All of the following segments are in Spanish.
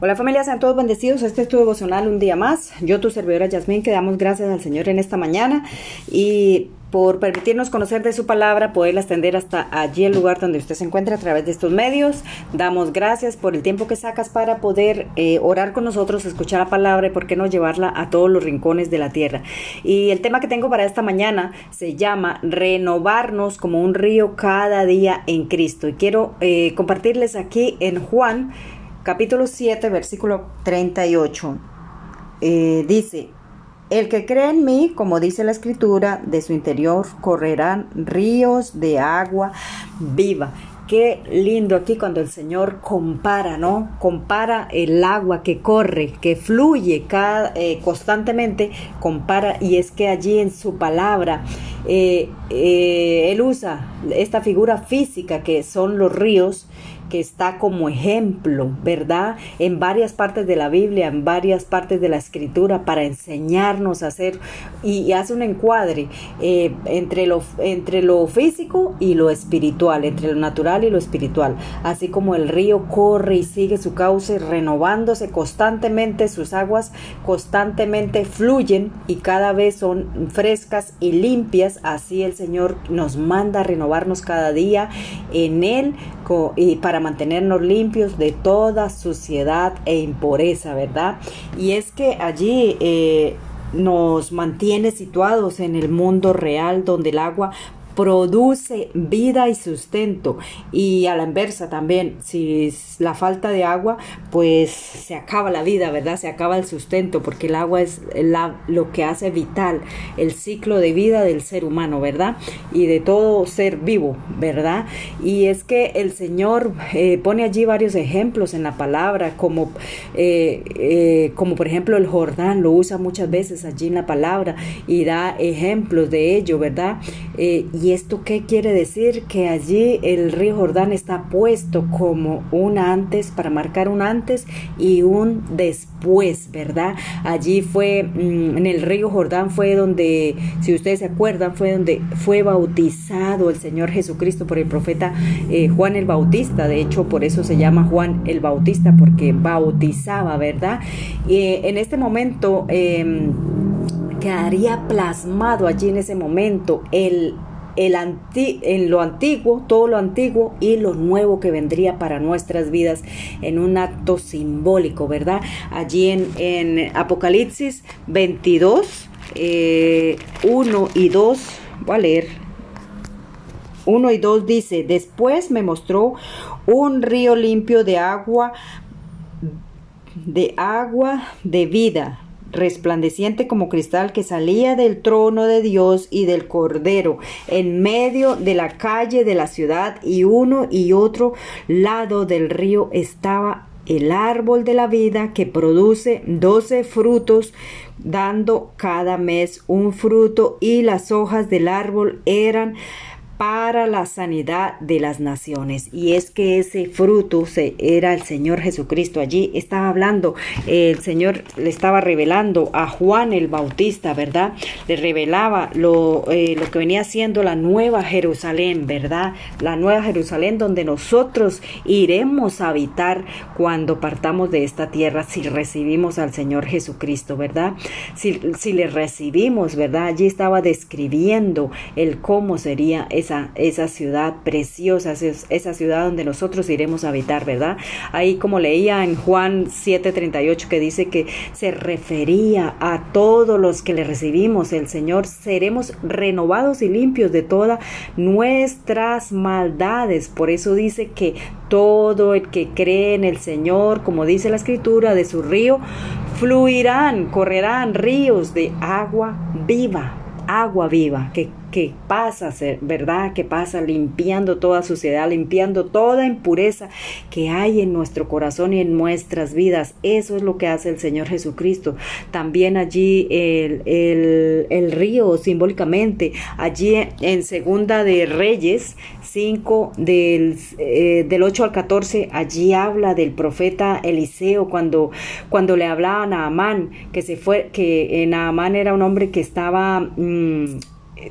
Hola familia, sean todos bendecidos. Este es tu devocional un día más. Yo, tu servidora Yasmín, que damos gracias al Señor en esta mañana y por permitirnos conocer de su palabra, poderla extender hasta allí el lugar donde usted se encuentra a través de estos medios. Damos gracias por el tiempo que sacas para poder eh, orar con nosotros, escuchar la palabra y por qué no llevarla a todos los rincones de la tierra. Y el tema que tengo para esta mañana se llama renovarnos como un río cada día en Cristo. Y quiero eh, compartirles aquí en Juan capítulo 7, versículo 38. Eh, dice, el que cree en mí, como dice la escritura, de su interior correrán ríos de agua viva. Qué lindo aquí cuando el Señor compara, ¿no? Compara el agua que corre, que fluye cada, eh, constantemente, compara y es que allí en su palabra eh, Él usa esta figura física que son los ríos que está como ejemplo, ¿verdad? En varias partes de la Biblia, en varias partes de la Escritura, para enseñarnos a hacer, y, hace un encuadre eh, entre, lo, entre lo físico y lo espiritual, entre lo natural y lo espiritual, así como el río corre y sigue su cauce renovándose constantemente, sus aguas constantemente fluyen y cada vez son frescas y limpias, así el Señor nos manda a renovarnos cada día en Él y para mantenernos limpios de toda suciedad e impureza, ¿verdad? Y es que allí eh, nos mantiene situados en el mundo real donde el agua produce vida y sustento. Y a la inversa también, si la falta de agua, pues se acaba la vida, ¿verdad? Se acaba el sustento, porque el agua es la, lo que hace vital el ciclo de vida del ser humano, ¿verdad? Y de todo ser vivo, ¿verdad? Y es que el Señor eh, pone allí varios ejemplos en la palabra, como, eh, eh, como por ejemplo el Jordán, lo usa muchas veces allí en la palabra y da ejemplos de ello, ¿verdad? y ¿Y esto qué quiere decir? Que allí el río Jordán está puesto como un antes, para marcar un antes y un después, ¿verdad? Allí fue, mm, en el río Jordán fue donde, si ustedes se acuerdan, fue donde fue bautizado el Señor Jesucristo por el profeta eh, Juan el Bautista. De hecho, por eso se llama Juan el Bautista, porque bautizaba, ¿verdad? Y en este momento... Em, quedaría plasmado allí en ese momento el el en lo antiguo, todo lo antiguo y lo nuevo que vendría para nuestras vidas en un acto simbólico, ¿verdad? Allí en, en Apocalipsis 22, 1 eh, y 2, voy a leer. 1 y 2 dice, después me mostró un río limpio de agua, de agua de vida resplandeciente como cristal que salía del trono de Dios y del Cordero en medio de la calle de la ciudad y uno y otro lado del río estaba el árbol de la vida que produce doce frutos dando cada mes un fruto y las hojas del árbol eran para la sanidad de las naciones. Y es que ese fruto se, era el Señor Jesucristo. Allí estaba hablando, el Señor le estaba revelando a Juan el Bautista, ¿verdad? Le revelaba lo, eh, lo que venía siendo la nueva Jerusalén, ¿verdad? La nueva Jerusalén donde nosotros iremos a habitar cuando partamos de esta tierra si recibimos al Señor Jesucristo, ¿verdad? Si, si le recibimos, ¿verdad? Allí estaba describiendo el cómo sería ese esa, ciudad preciosa, esa ciudad donde nosotros iremos a habitar, ¿verdad? Ahí como leía en Juan 7:38 que dice que se refería a todos los que le recibimos el Señor, seremos renovados y limpios de todas nuestras maldades. Por eso dice que todo el que cree en el Señor, como dice la escritura, de su río fluirán, correrán ríos de agua viva, agua viva, que que pasa, ¿verdad? Que pasa limpiando toda suciedad, limpiando toda impureza que hay en nuestro corazón y en nuestras vidas. Eso es lo que hace el Señor Jesucristo. También allí el, el, río simbólicamente, allí en Segunda de Reyes 5 del, eh, del 8 al 14, allí habla del profeta Eliseo cuando, cuando le hablaban a Amán, que se fue, que Naamán era un hombre que estaba... Mm,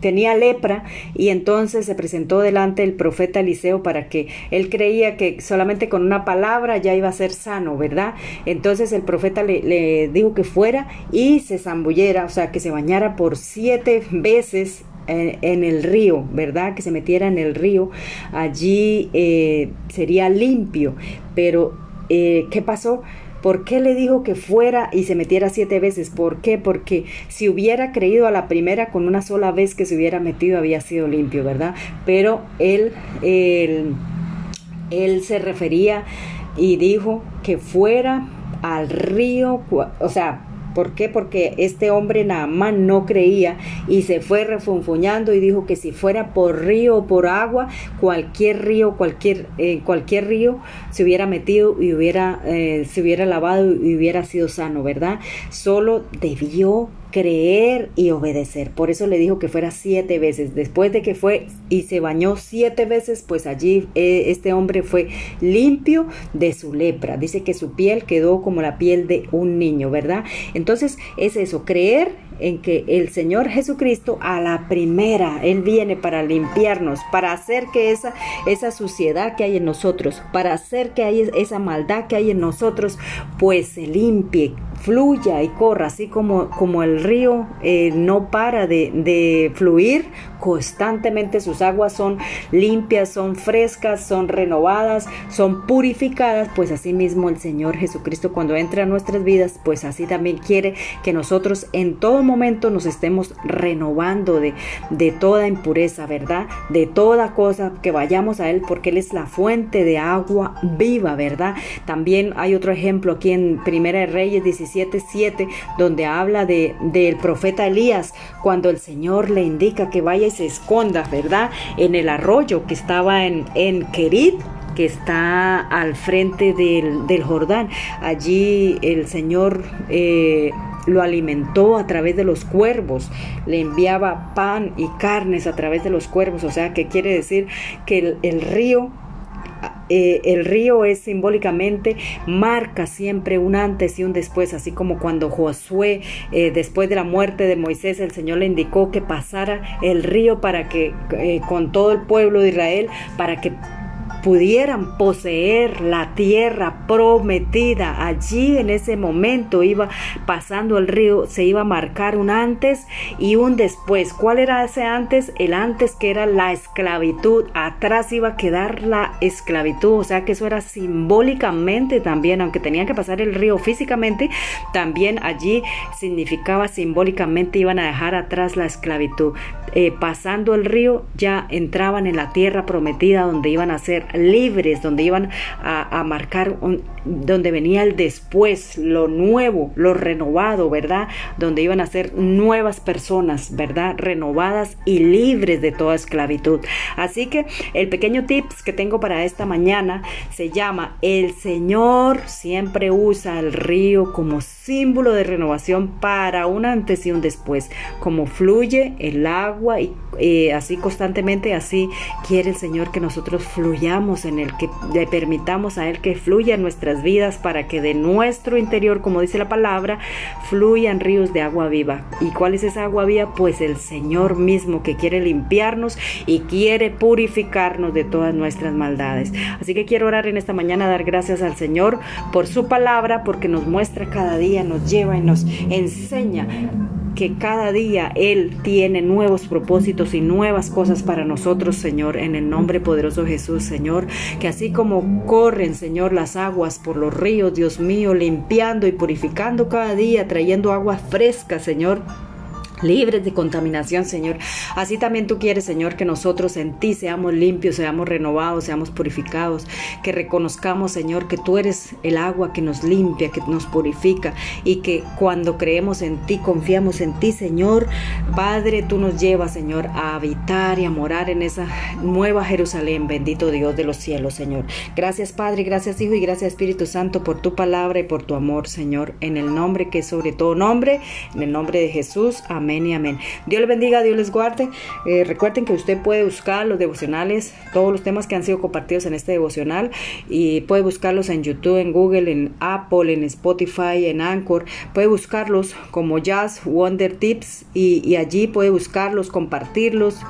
tenía lepra y entonces se presentó delante del profeta Eliseo para que él creía que solamente con una palabra ya iba a ser sano, ¿verdad? Entonces el profeta le, dijo que fuera y se zambullera, o sea, que se bañara por siete veces en, el río, ¿verdad? Que se metiera en el río, allí eh, sería limpio. Pero, eh, ¿qué pasó? ¿Por qué le dijo que fuera y se metiera siete veces? ¿Por qué? Porque si hubiera creído a la primera con una sola vez que se hubiera metido había sido limpio, ¿verdad? Pero él, él, él se refería y dijo que fuera al río, o sea, ¿Por qué? Porque este hombre más no creía y se fue refunfuñando y dijo que si fuera por río o por agua, cualquier río, cualquier, eh, cualquier río se hubiera metido y hubiera, eh, se hubiera lavado y hubiera sido sano, ¿verdad? Solo debió creer y obedecer. Por eso le dijo que fuera siete veces. Después de que fue y se bañó siete veces, pues allí eh, este hombre fue limpio de su lepra. Dice que su piel quedó como la piel de un niño, ¿verdad? Entonces es eso, creer en que el Señor Jesucristo a la primera, Él viene para limpiarnos, para hacer que esa, esa suciedad que hay en nosotros, para hacer que hay esa maldad que hay en nosotros, pues se limpie, fluya y corra, así como, como el río eh, no para de, de, fluir constantemente, sus aguas son limpias, son frescas, son renovadas, son purificadas, pues así mismo el Señor Jesucristo cuando entra a nuestras vidas, pues así también quiere que nosotros en todo momento nos estemos renovando de, de toda impureza, ¿verdad? De toda cosa que vayamos a Él, porque Él es la fuente de agua viva, ¿verdad? También hay otro ejemplo aquí en Primera de Reyes 17 7 donde habla de, del profeta Elías, cuando el Señor le indica que vaya y se esconda, ¿verdad? En el arroyo que estaba en, en que está al frente del, del Jordán. Allí el Señor eh, lo alimentó a través de los cuervos, le enviaba pan y carnes a través de los cuervos, o sea que quiere decir que el río eh, el río es simbólicamente, marca siempre un antes y un después, así como cuando Josué, eh, después de la muerte de Moisés, el Señor le indicó que pasara el río para que, eh, con todo el pueblo de Israel, para que pudieran poseer la tierra prometida. Allí en ese momento iba pasando el río, se iba a marcar un antes y un después. ¿Cuál era ese antes? El antes que era la esclavitud. Atrás iba a quedar la esclavitud. O sea que eso era simbólicamente también, aunque tenían que pasar el río físicamente, también allí significaba simbólicamente iban a dejar atrás la esclavitud. Eh, pasando el río ya entraban en la tierra prometida donde iban a ser libres, donde iban a, marcar, donde venía el después, lo nuevo, lo renovado, ¿verdad? Donde iban a ser nuevas personas, ¿verdad? Renovadas y libres de toda esclavitud. Así que el pequeño tips que tengo para esta mañana se llama El Señor siempre usa el río como símbolo de renovación para un antes y un después, como fluye el agua y eh, así constantemente, así quiere el Señor que nosotros fluyamos en el que le permitamos a Él que fluya en vidas para que de nuestro interior, como dice la palabra, fluyan ríos de agua viva. ¿Y cuál es esa agua viva? Pues el Señor mismo que quiere limpiarnos y quiere purificarnos de todas nuestras maldades. Así que quiero orar en esta mañana, dar gracias al Señor por su palabra, porque nos muestra cada día, nos lleva y nos enseña que cada día Él tiene nuevos propósitos y nuevas cosas para nosotros, Señor, en el nombre poderoso de Jesús, Señor, que así como corren, Señor, las aguas por los ríos, Dios mío, limpiando y purificando cada día, trayendo agua fresca, Señor, libres de contaminación, Señor. Así también tú quieres, Señor, que nosotros en ti seamos limpios, seamos renovados, seamos purificados, que reconozcamos, Señor, que tú eres el agua que nos limpia, que nos purifica y que cuando creemos en ti, confiamos en ti, Señor, Padre, tú nos llevas, Señor, a habitar y a morar en esa nueva Jerusalén, bendito Dios de los cielos, Señor. Gracias, Padre, gracias, Hijo y gracias, Espíritu Santo, por tu palabra y por tu amor, Señor, en el nombre que es sobre todo nombre, en el nombre de Jesús. Amén Amén y amén. Dios les bendiga, Dios les guarde. Eh, recuerden que usted puede buscar los devocionales, todos los temas que han sido compartidos en este devocional y puede buscarlos en YouTube, en Google, en Apple, en Spotify, en Anchor. Puede buscarlos como Jazz Wonder Tips y, allí puede buscarlos, compartirlos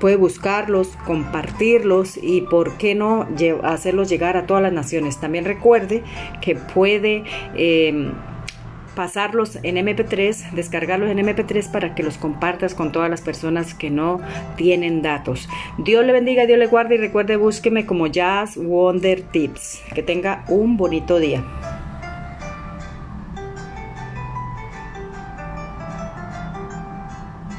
puede buscarlos, compartirlos y por qué no hacerlos llegar a todas las naciones. También recuerde que puede em, pasarlos en MP3, descargarlos en MP3 para que los compartas con todas las personas que no tienen datos. Dios le bendiga, Dios le guarde y recuerde búsqueme como Jazz Wonder Tips. Que tenga un bonito día.